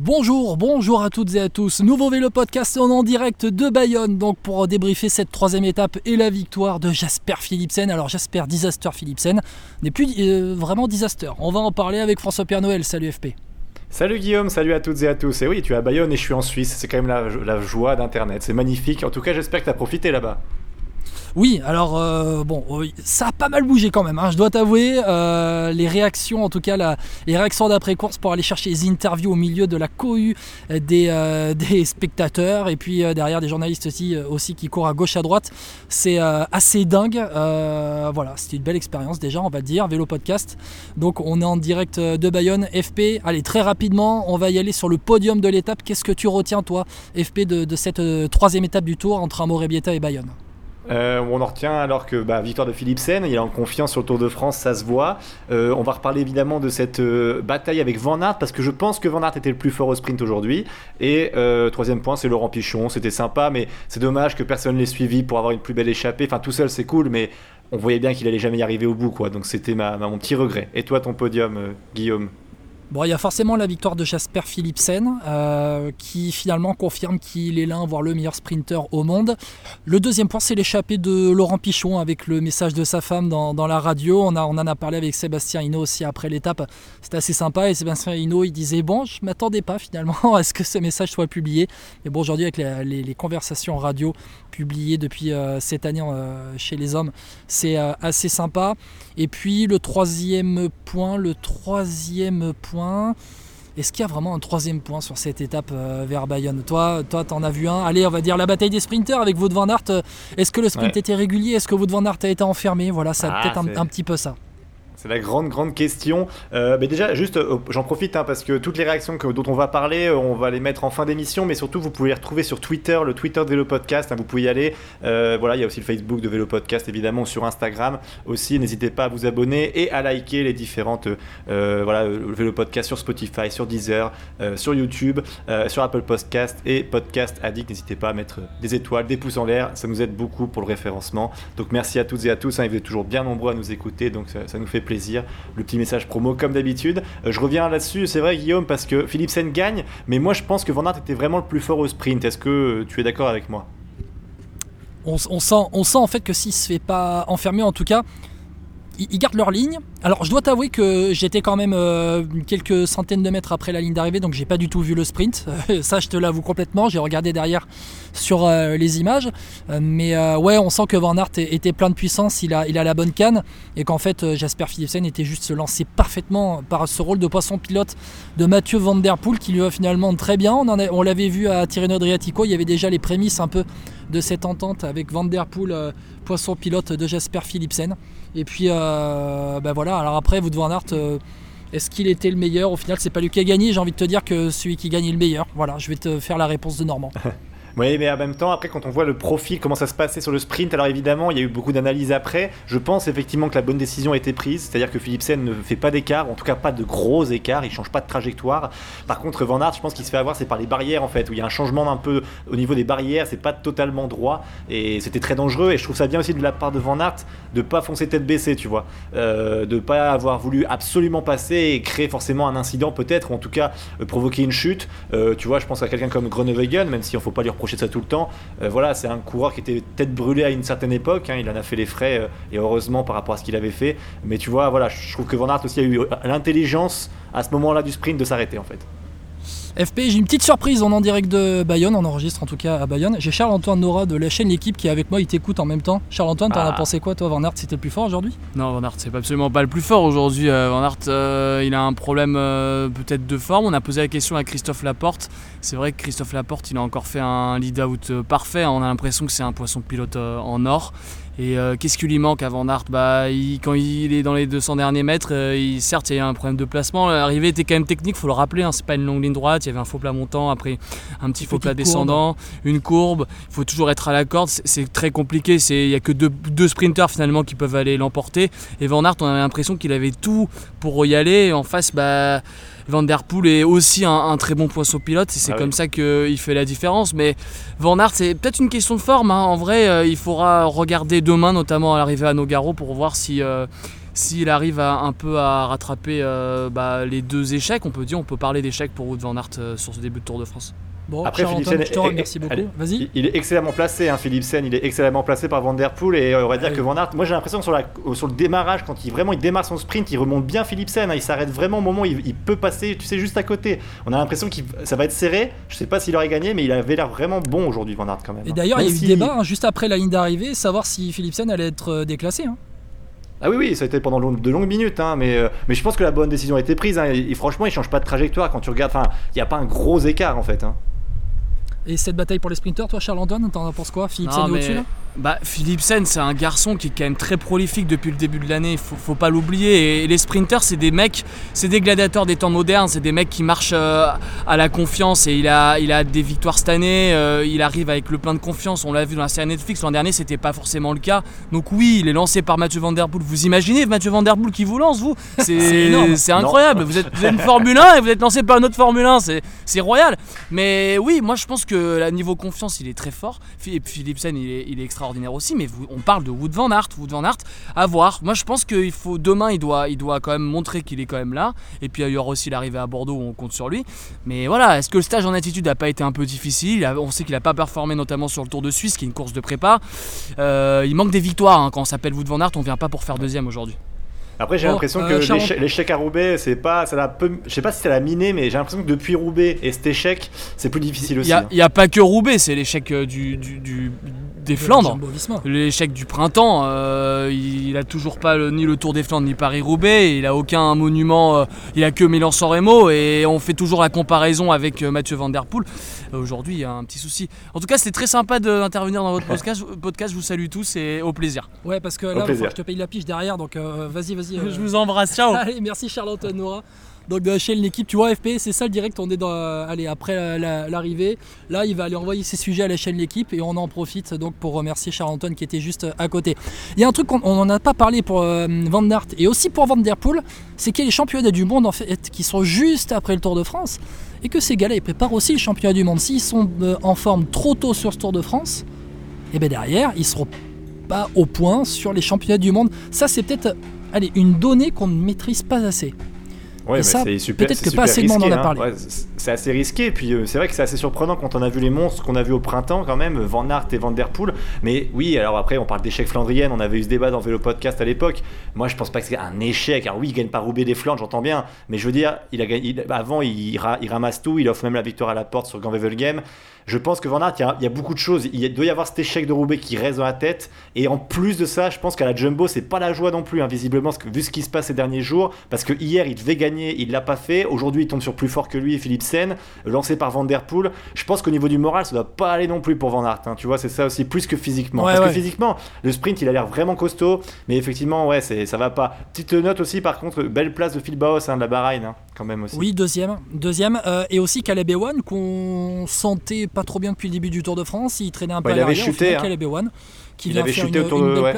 Bonjour, bonjour à toutes et à tous. Nouveau vélo podcast en direct de Bayonne, donc pour débriefer cette troisième étape et la victoire de Jasper Philipsen. Alors Jasper Disaster Philipsen n'est plus euh, vraiment Disaster. On va en parler avec François-Pierre Noël. Salut FP. Salut Guillaume, salut à toutes et à tous. Et oui, tu es à Bayonne et je suis en Suisse. C'est quand même la, la joie d'Internet. C'est magnifique. En tout cas, j'espère que tu as profité là-bas. Oui, alors euh, bon, ça a pas mal bougé quand même, hein, je dois t'avouer. Euh, les réactions, en tout cas les réactions d'après-course pour aller chercher les interviews au milieu de la cohue des, euh, spectateurs et puis derrière des journalistes aussi, qui courent à gauche à droite, c'est assez dingue. voilà, c'était une belle expérience déjà, on va dire, vélo podcast. Donc on est en direct de Bayonne, FP. Allez, très rapidement, on va y aller sur le podium de l'étape. Qu'est-ce que tu retiens, toi, FP, de, cette troisième étape du tour entre Amorebieta et Bayonne? Euh, on en retient alors que bah, victoire de Philipsen, il est en confiance sur le Tour de France, ça se voit. Euh, on va reparler évidemment de cette euh, bataille avec Van Aert parce que je pense que Van Aert était le plus fort au sprint aujourd'hui. Et troisième point, c'est Laurent Pichon. C'était sympa, mais c'est dommage que personne ne l'ait suivi pour avoir une plus belle échappée. Enfin, tout seul, c'est cool, mais on voyait bien qu'il allait jamais y arriver au bout, quoi. Donc c'était mon petit regret. Et toi, ton podium, Guillaume? Bon, il y a forcément la victoire de Jasper Philipsen, euh, qui finalement confirme qu'il est l'un, voire le meilleur sprinter au monde. Le deuxième point, c'est l'échappée de Laurent Pichon avec le message de sa femme dans, la radio. On, en a parlé avec Sébastien Hinault aussi après l'étape. C'était assez sympa. Et Sébastien Hinault, il disait Bon, je m'attendais pas finalement à ce que ce message soit publié. Mais bon, aujourd'hui, avec les, conversations radio publiées depuis euh, cette année euh, chez les hommes, c'est assez sympa. Et puis, le troisième point, le troisième point, est-ce qu'il y a vraiment un troisième point sur cette étape euh, vers Bayonne? Toi, toi, t'en as vu un. Allez, on va dire la bataille des sprinters avec Wout van Aert. Est-ce que le sprint était régulier? Est-ce que Wout van Aert a été enfermé? Voilà, ça ah, peut-être un, petit peu ça. C'est la grande, grande question. Euh, mais déjà, juste, euh, j'en profite hein, parce que toutes les réactions dont on va parler, euh, on va les mettre en fin d'émission, mais surtout, vous pouvez les retrouver sur Twitter, le Twitter de Vélo Podcast. Hein, vous pouvez y aller. voilà, il y a aussi le Facebook de Vélo Podcast, évidemment, sur Instagram aussi. N'hésitez pas à vous abonner et à liker les différentes, voilà, le Vélo Podcast sur Spotify, sur Deezer, sur YouTube, sur Apple Podcast et Podcast Addict. N'hésitez pas à mettre des étoiles, des pouces en l'air. Ça nous aide beaucoup pour le référencement. Donc, merci à toutes et à tous. Hein, vous êtes toujours bien nombreux à nous écouter, donc ça, ça nous fait Le petit message promo comme d'habitude. Euh, je reviens là-dessus, c'est vrai Guillaume, parce que Philipsen gagne, mais moi je pense que Van était vraiment le plus fort au sprint. Est-ce que euh, tu es d'accord avec moi? On, sent, on sent en fait que s'il se fait pas enfermer, en tout cas, ils gardent leur ligne. Alors je dois t'avouer que j'étais quand même euh, quelques centaines de mètres après la ligne d'arrivée, donc j'ai pas du tout vu le sprint. Ça je te l'avoue complètement, j'ai regardé derrière sur euh, les images. Euh, mais ouais, on sent que Van Aert était plein de puissance, il a, il a la bonne canne, et qu'en fait Jasper Philipsen était juste se lancer parfaitement par ce rôle de poisson pilote de Mathieu Van Der Poel qui lui va finalement très bien. On, on l'avait vu à Tirreno Adriatico, il y avait déjà les prémices un peu de cette entente avec Van Der Poel, poisson pilote de Jasper Philipsen. Et puis, euh, ben voilà. Alors après, vous Van Aert, euh, est-ce qu'il était le meilleur? Au final, c'est pas lui qui a gagné. J'ai envie de te dire que celui qui gagne le meilleur. Voilà, je vais te faire la réponse de Normand. Oui, mais en même temps, après, quand on voit le profil, comment ça se passait sur le sprint, alors évidemment, il y a eu beaucoup d'analyses après. Je pense effectivement que la bonne décision a été prise, c'est-à-dire que Philipsen ne fait pas d'écart, en tout cas pas de gros écarts, il change pas de trajectoire. Par contre, Van Aert, je pense qu'il se fait avoir, c'est par les barrières en fait, où il y a un changement un peu au niveau des barrières, c'est pas totalement droit, et c'était très dangereux. Et je trouve ça bien aussi de la part de Van Aert de pas foncer tête baissée, tu vois, euh, de pas avoir voulu absolument passer et créer forcément un incident peut-être, ou en tout cas euh, provoquer une chute. Euh, tu vois, je pense à quelqu'un comme Groenewegen, même si on faut pas lui reprocher ça tout le temps. Euh, voilà, c'est un coureur qui était tête brûlée à une certaine époque. Hein, il en a fait les frais euh, et heureusement par rapport à ce qu'il avait fait. Mais tu vois, voilà, je trouve que Van aussi a eu l'intelligence à ce moment-là du sprint de s'arrêter en fait. FP, j'ai une petite surprise, on est en direct de Bayonne, on enregistre en tout cas à Bayonne. J'ai Charles-Antoine Nora de la chaîne L'équipe qui est avec moi, il t'écoute en même temps. Charles-Antoine, t'en as ah. pensé quoi toi Van Aert c'était le plus fort aujourd'hui? Non Van Aert c'est absolument pas le plus fort aujourd'hui. Euh, Van Aert euh, il a un problème euh, peut-être de forme. On a posé la question à Christophe Laporte. C'est vrai que Christophe Laporte il a encore fait un lead out parfait. On a l'impression que c'est un poisson pilote en or. Et euh, qu'est-ce qui lui manque à Van Aert? Bah, Quand il est dans les 200 derniers mètres, euh, il, certes, il y a un problème de placement. L'arrivée était quand même technique, il faut le rappeler. Hein, c'est pas une longue ligne droite. Il y avait un faux plat montant, après un petit faux plat descendant, une courbe. Il faut toujours être à la corde. C'est très compliqué. Il n'y a que deux, deux, sprinters finalement qui peuvent aller l'emporter. Et Van Aert, on avait l'impression qu'il avait tout pour y aller. Et en face, bah Van Der Poel est aussi un, très bon poisson pilote et c'est ah comme ça qu'il fait la différence. Mais Van Aert, c'est peut-être une question de forme. Hein. En vrai, euh, il faudra regarder demain, notamment à l'arrivée à Nogaro, pour voir si, euh, s'il arrive à, un peu à rattraper bah, les deux échecs, on peut dire, on peut parler d'échecs pour Wout van Aert sur ce début de Tour de France. Bon, Après, Philipsen, je te remercie beaucoup. Vas-y. Il est excellemment placé, hein, Philipsen. Il est excellemment placé par Van Der Poel. Et euh, on va dire que Van Aert, moi j'ai l'impression que sur, la, sur le démarrage, quand il vraiment il démarre son sprint, il remonte bien Philipsen. Hein, il s'arrête vraiment au moment où il, peut passer, tu sais, juste à côté. On a l'impression que ça va être serré. Je sais pas s'il aurait gagné, mais il avait l'air vraiment bon aujourd'hui, Van Aert quand même. Et d'ailleurs, il y a eu débat hein, juste après la ligne d'arrivée, savoir si Philipsen allait être euh, déclassé. Ah oui, oui, ça a été pendant de longues minutes, mais, euh, mais je pense que la bonne décision a été prise. et, franchement, il change pas de trajectoire quand tu regardes. Enfin, il n'y a pas un gros écart en fait. Et cette bataille pour les sprinters, toi Charles-Antoine, t'en penses quoi au-dessus là? Bah, Philipsen, c'est un garçon qui est quand même très prolifique depuis le début de l'année, faut, faut pas l'oublier. Et, les sprinters, c'est des mecs, c'est des gladiateurs des temps modernes, c'est des mecs qui marchent euh, à la confiance. Et il a, il a des victoires cette année, euh, il arrive avec le plein de confiance. On l'a vu dans la série Netflix, l'an dernier, c'était pas forcément le cas. Donc, oui, il est lancé par Mathieu Van Der Poel. Vous imaginez Mathieu Van Der Poel qui vous lance, vous? C'est incroyable. Vous êtes, vous êtes, une Formule 1 et vous êtes lancé par un autre Formule 1, c'est royal. Mais oui, moi je pense que à niveau confiance, il est très fort. Philipsen, il est, il est extraordinaire aussi. Mais on parle de Wood Van Aert. Wood Van Aert, à voir. Moi, je pense qu'il faut demain, il doit, il doit quand même montrer qu'il est quand même là. Et puis il y aura aussi l'arrivée à Bordeaux où on compte sur lui. Mais voilà, est-ce que le stage en attitude n'a pas été un peu difficile? On sait qu'il n'a pas performé notamment sur le Tour de Suisse, qui est une course de prépa. Euh, il manque des victoires hein. quand on s'appelle Wood Van Aert. On vient pas pour faire deuxième aujourd'hui. Après, j'ai l'impression que euh, l'échec à Roubaix, c'est pas, ça l'a peu, je sais pas si c'est la miné, mais j'ai l'impression que depuis Roubaix et cet échec, c'est plus difficile aussi. Il n'y a, pas que Roubaix, c'est l'échec euh, du, du, des Flandres. L'échec du printemps, euh, il, a toujours pas ni le Tour des Flandres ni Paris-Roubaix, il a aucun monument, il a que Milan-San Remo et on fait toujours la comparaison avec Mathieu Van Der Poel. Aujourd'hui, il y a un petit souci. En tout cas, c'était très sympa d'intervenir dans votre podcast. podcast. Je vous salue tous et au plaisir. Ouais, parce que là, faut que je te paye la piche derrière, donc vas-y, vas-y. Je vous embrasse, ciao. Allez, merci Charlotte Nora. Donc de chez l'équipe, tu vois, FP, c'est ça le direct, on est dans, allez, après l'arrivée. Là, il va aller envoyer ses sujets à la chaîne l'équipe et on en profite donc pour remercier Charles-Antoine qui était juste à côté. Il y a un truc qu'on n'en a pas parlé pour euh, Van Aert et aussi pour Van Der Poel, c'est qu'il y a les championnats du monde en fait qui sont juste après le Tour de France et que ces gars-là ils préparent aussi le championnat du monde. S'ils sont euh, en forme trop tôt sur ce Tour de France, et eh bien derrière ils seront pas au point sur les championnats du monde. Ça c'est peut-être allez, une donnée qu'on ne maîtrise pas assez. Ouais, ça, peut-être que pas assez de monde en a hein. parlé. c'est assez risqué, puis euh, c'est vrai que c'est assez surprenant quand on a vu les monstres qu'on a vu au printemps quand même, Van Aert et Van Der Poel. Mais oui, alors après on parle d'échec flandrienne, on avait eu ce débat dans Vélo Podcast à l'époque. Moi je pense pas que c'est un échec. Alors oui, il gagne pas Roubaix des Flandres, j'entends bien, mais je veux dire, il a gagné, avant il, il, ramasse tout, il offre même la victoire à la porte sur Game je pense que Van Aert, il y, a, beaucoup de choses. Il doit y avoir cet échec de Roubaix qui reste dans la tête. Et en plus de ça, je pense qu'à la Jumbo, c'est pas la joie non plus, hein, visiblement, vu ce qui se passe ces derniers jours. Parce que hier, il devait gagner, il l'a pas fait. Aujourd'hui, il tombe sur plus fort que lui, Philippe Sen, lancé par Van Der Poel. Je pense qu'au niveau du moral, ça doit pas aller non plus pour Van Aert. Hein, tu vois, c'est ça aussi, plus que physiquement. parce que physiquement, le sprint, il a l'air vraiment costaud. Mais effectivement, ouais, ça va pas. Petite note aussi, par contre, belle place de Phil Baos, hein, de la Bahreïn, quand même aussi. Oui, deuxième. Deuxième. Euh, et aussi Caleb Ewan, qu'on sentait pas trop bien depuis le début du Tour de France. Il traînait un peu bah, à l'arrière. Chuté, hein. Caleb Ewan, qui il avait chuté autour de, ouais.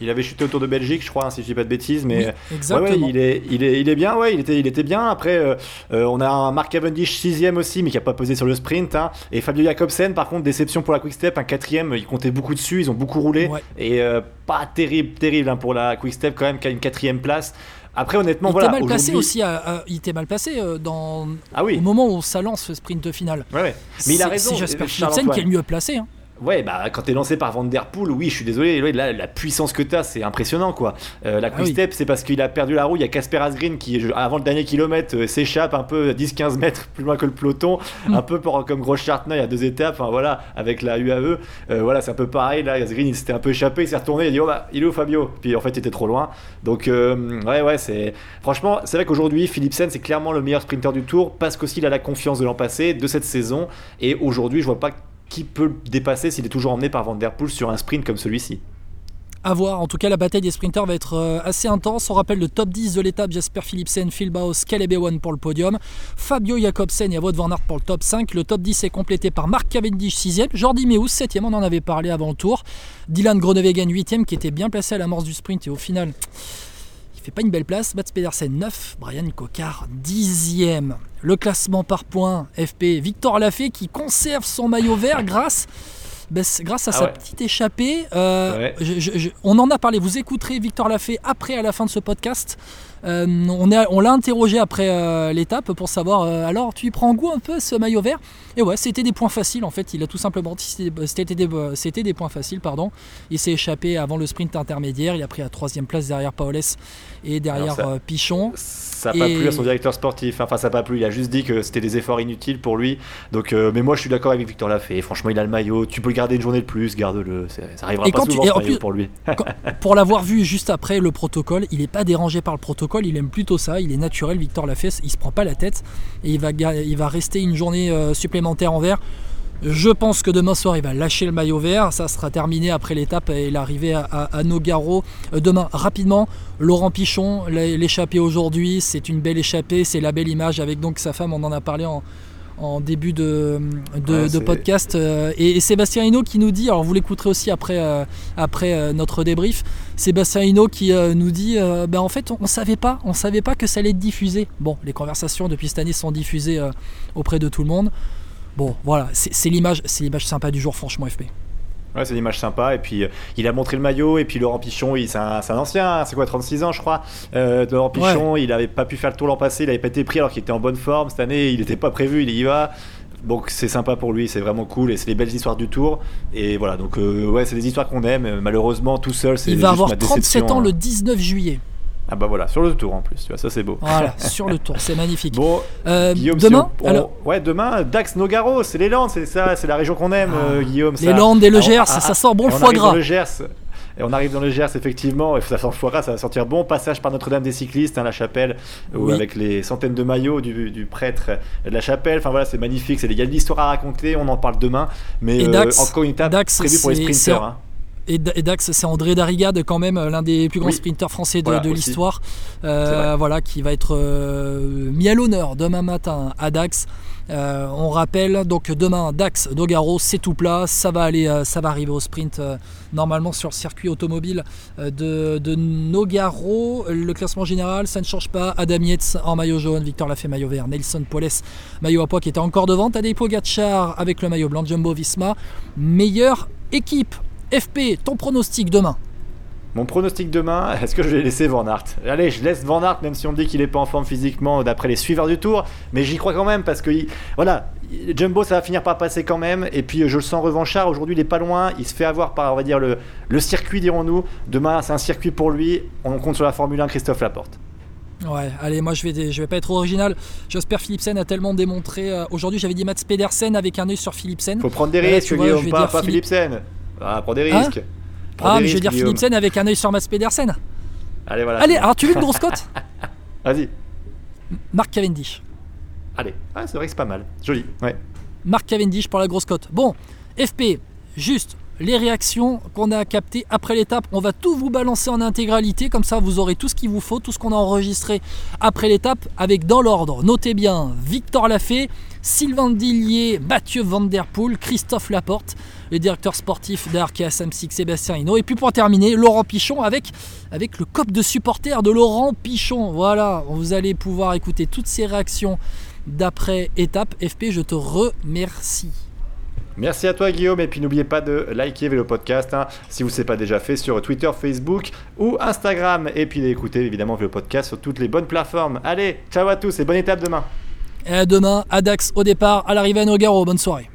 Il avait chuté autour de Belgique, je crois, hein, si je dis pas de bêtises, mais exactement. il, est, il, est, il est bien, ouais, il était, il était bien. Après, euh, euh, on a un Mark Cavendish sixième aussi, mais qui a pas posé sur le sprint. Hein. Et Fabio Jacobsen, par contre, déception pour la Quick Step, un quatrième, il comptait beaucoup dessus, ils ont beaucoup roulé, et euh, pas terrible, terrible pour la Quick Step quand même, qui a une quatrième place. Après, honnêtement, il voilà. Était mal placé aussi. il était mal placé dans, ah oui. au moment où ça lance le sprint final. Ouais, ouais. Mais il a raison. C'est Jasper Philipsen qui est le mieux placé. Hein. Ouais, bah quand t'es lancé par Van Der Poel, oui, je suis désolé, là, la puissance que t'as, c'est impressionnant quoi. Euh, la ah quick step, c'est parce qu'il a perdu la roue. Il y a Casper Asgreen qui, avant le dernier kilomètre, euh, s'échappe un peu 10-15 mètres plus loin que le peloton, mm. un peu pour, comme Gros Chartner, il y a deux étapes, enfin voilà, avec la UAE. Euh, voilà, c'est un peu pareil. Là, Asgreen, il s'était un peu échappé, il s'est retourné, il a dit, oh bah, il est où Fabio? Puis en fait, il était trop loin. Donc, ouais, ouais, c'est. Franchement, c'est vrai qu'aujourd'hui, Philipsen, c'est clairement le meilleur sprinter du tour parce qu'aussi il a la confiance de l'an passé, de cette saison. Et aujourd'hui, je vois pas qui peut le dépasser s'il est toujours emmené par Van Der Poel sur un sprint comme celui-ci à voir. En tout cas, la bataille des sprinters va être euh, assez intense. On rappelle le top 10 de l'étape Jasper Philipsen, Phil Baos, Caleb Ewan pour le podium, Fabio Jacobsen et Wout van Aert pour le top 5. Le top 10 est complété par Mark Cavendish 6ème, Jordi Meus 7ème, on en avait parlé avant le tour, Dylan Groenewegen 8ème qui était bien placé à l'amorce du sprint et au final fait pas une belle place. Mats Pedersen 9, Brian Cocard 10e. Le classement par points, FP, Victor Lafay qui conserve son maillot vert grâce ben, grâce à Ah sa ouais. petite échappée. euh, Ouais. je- je- je- on en a parlé. Vous écouterez Victor Lafay après à la fin de ce podcast. Euh, on est- on l'a interrogé après euh, l'étape pour savoir euh, alors tu y prends goût un peu ce maillot vert? Et ouais c'était des points faciles en fait il a tout simplement dit c'était des, c'était des points faciles pardon il s'est échappé avant le sprint intermédiaire il a pris la troisième place derrière Paoles et derrière ça- Pichon Ça n'a pas Et- plu à son directeur sportif. Enfin, ça n'a pas plu. Il a juste dit que c'était des efforts inutiles pour lui. Donc, mais moi, je suis d'accord avec Victor Lafay. Franchement, il a le maillot. Tu peux le garder une journée de plus. Garde-le. Ça arrivera Et pas quand tu- souvent et ce en maillot plus- pour lui. pour l'avoir vu juste après le protocole, il n'est pas dérangé par le protocole, il aime plutôt ça, il est naturel, Victor Lafesse, il se prend pas la tête et il va, rester une journée euh, supplémentaire en vert. Je pense que demain soir il va lâcher le maillot vert, ça sera terminé après l'étape et l'arrivée à, à- Nogaro. Euh, Demain, rapidement, Laurent Pichon, l'é- l'échappée aujourd'hui, c'est une belle échappée, c'est la belle image avec donc sa femme, on en a parlé en, en début de, de- Ouais, de c'est- podcast. euh, et, et Sébastien Hinault qui nous dit, alors vous l'écouterez aussi après, euh, après euh, notre débrief, Sébastien Hinault qui euh, nous dit, ben en fait on, on savait pas, on savait pas que ça allait être diffusé. Bon, les conversations depuis cette année sont diffusées auprès de tout le monde. Bon, voilà, c'est l'image, c'est l'image sympa du jour, franchement, FP. Ouais, c'est une image sympa. Et puis, euh, il a montré le maillot. Et puis, Laurent Pichon, il- c'est un, c'est un ancien. hein, C'est quoi, 36 ans, je crois. Euh, Laurent Pichon, il avait pas pu faire le tour l'an passé. Il avait pas été pris alors qu'il était en bonne forme. Cette année, il n'était pas prévu. Il y va. Donc, c'est sympa pour lui. C'est vraiment cool. Et c'est les belles histoires du tour. Et voilà. Donc, euh, ouais, c'est des histoires qu'on aime. Malheureusement, tout seul, c'est Il va avoir ma 37 déception, ans hein. le 19 juillet. Ah, bah voilà, sur le tour en plus. Tu vois, ça, c'est beau. Voilà, sur le tour, c'est magnifique. Bon, Euh, Guillaume, demain, on- alors, ouais, demain, Dax Nogaro, c'est les Landes, c'est ça, c'est la région qu'on aime, Ah, euh, Guillaume. les ça. Landes et le Gers, ah, ça ah, sent bon le foie gras. le Gers. Et on arrive dans le Gers, effectivement, et ça sent le foie gras, ça va sentir bon. Passage par Notre-Dame des cyclistes, hein, la chapelle, où Oui. avec les centaines de maillots du, du prêtre de la chapelle. Enfin voilà, c'est magnifique, il y a de l'histoire à raconter, on en parle demain. Mais Et euh, Dax- encore une étape Dax, prévue pour les sprinters. hein. Et, Da- et Dax, c'est André Darrigade, quand même, l'un des plus grands Oui. sprinteurs français de, Voilà, de aussi. l'histoire. Euh, voilà, qui va être euh, mis à l'honneur demain matin à Dax. Euh, on rappelle donc demain Dax Dogaro, c'est tout plat, ça va aller, euh, ça va arriver au sprint euh, normalement sur le circuit automobile euh, de, de Nogaro. Le classement général, ça ne change pas. Adam Yates en maillot jaune, Victor Lafay maillot vert, Nelson Poles maillot à poids qui était encore devant, Tadej Pogacar avec le maillot blanc, Jumbo Visma, meilleure équipe. FP, ton pronostic demain Mon pronostic demain, est-ce que je vais laisser Van Aert? Allez, je laisse Van Aert, même si on me dit qu'il n'est pas en forme physiquement d'après les suiveurs du tour, mais j'y crois quand même parce que il- voilà, Jumbo ça va finir par passer quand même, et puis euh, je le sens revanchard. Aujourd'hui, il est pas loin, il se fait avoir par, on va dire, le, le circuit, dirons-nous. Demain, c'est un circuit pour lui. On compte sur la Formule 1, Christophe Laporte. Ouais, allez, moi je vais, je vais pas être original. Jasper Philipsen a tellement démontré. euh, Aujourd'hui, j'avais dit Mats Pedersen avec un œil sur Philipsen. Faut prendre des risques, Guillaume, pas, pas Philipsen. Ah, prends des Hein risques. Prends Ah, des mais je risques, dire Guillaume. Philipsen avec un œil sur Mats Pedersen. Allez, voilà. Allez, alors tu veux une grosse cote Vas-y. Marc Cavendish. Allez. Ah, c'est vrai que c'est pas mal. Joli. Ouais. Marc Cavendish pour la grosse cote. Bon, FP, juste les réactions qu'on a captées après l'étape. On va tout vous balancer en intégralité, comme ça vous aurez tout ce qu'il vous faut, tout ce qu'on a enregistré après l'étape, avec dans l'ordre, notez bien, Victor Lafay, Sylvain Dillier, Mathieu Van Der Poel, Christophe Laporte, le directeur sportif d'Arkea Samsic, Sébastien Hinault. Et puis pour terminer, Laurent Pichon avec, avec le cop de supporters de Laurent Pichon. Voilà, vous allez pouvoir écouter toutes ces réactions d'après étape. FP, je te remercie. Merci à toi Guillaume et puis n'oubliez pas de liker Vélo Podcast hein, si vous ne l'avez pas déjà fait sur Twitter, Facebook ou Instagram et puis d'écouter évidemment Vélo Podcast sur toutes les bonnes plateformes. Allez, ciao à tous et bonne étape demain. Et demain, à au départ, à l'arrivée à Nogaro. Bonne soirée.